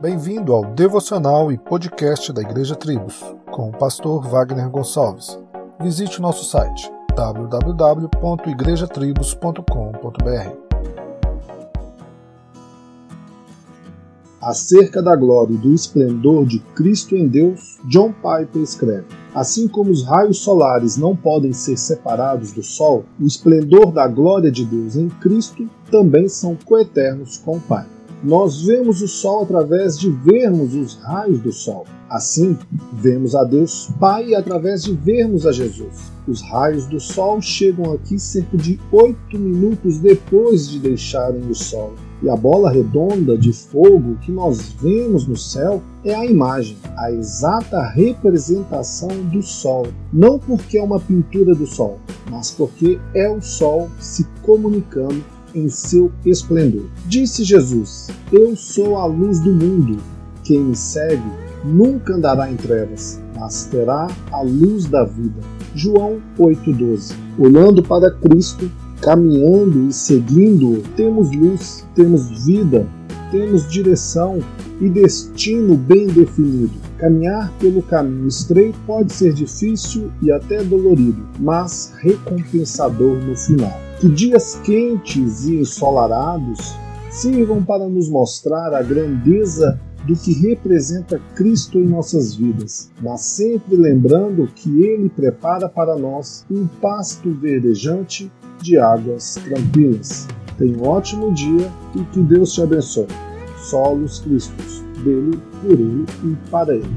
Bem-vindo ao devocional e podcast da Igreja Tribos, com o pastor Wagner Gonçalves. Visite o nosso site www.igrejatribos.com.br. Acerca da glória e do esplendor de Cristo em Deus, John Piper escreve: Assim como os raios solares não podem ser separados do Sol, o esplendor da glória de Deus em Cristo também são coeternos com o Pai. Nós vemos o sol através de vermos os raios do sol. Assim, vemos a Deus Pai através de vermos a Jesus. Os raios do sol chegam aqui cerca de oito minutos depois de deixarem o sol. E a bola redonda de fogo que nós vemos no céu é a imagem, a exata representação do sol. Não porque é uma pintura do sol, mas porque é o sol se comunicando em seu esplendor. Disse Jesus: Eu sou a luz do mundo. Quem me segue nunca andará em trevas, mas terá a luz da vida. João 8,12. Olhando para Cristo, caminhando e seguindo, temos luz, temos vida, temos direção e destino bem definido. Caminhar pelo caminho estreito pode ser difícil e até dolorido, mas recompensador no final. Que dias quentes e ensolarados sirvam para nos mostrar a grandeza do que representa Cristo em nossas vidas, mas sempre lembrando que Ele prepara para nós um pasto verdejante de águas tranquilas. Tenha um ótimo dia e que Deus te abençoe. Solos Cristos, dele, por ele e para ele.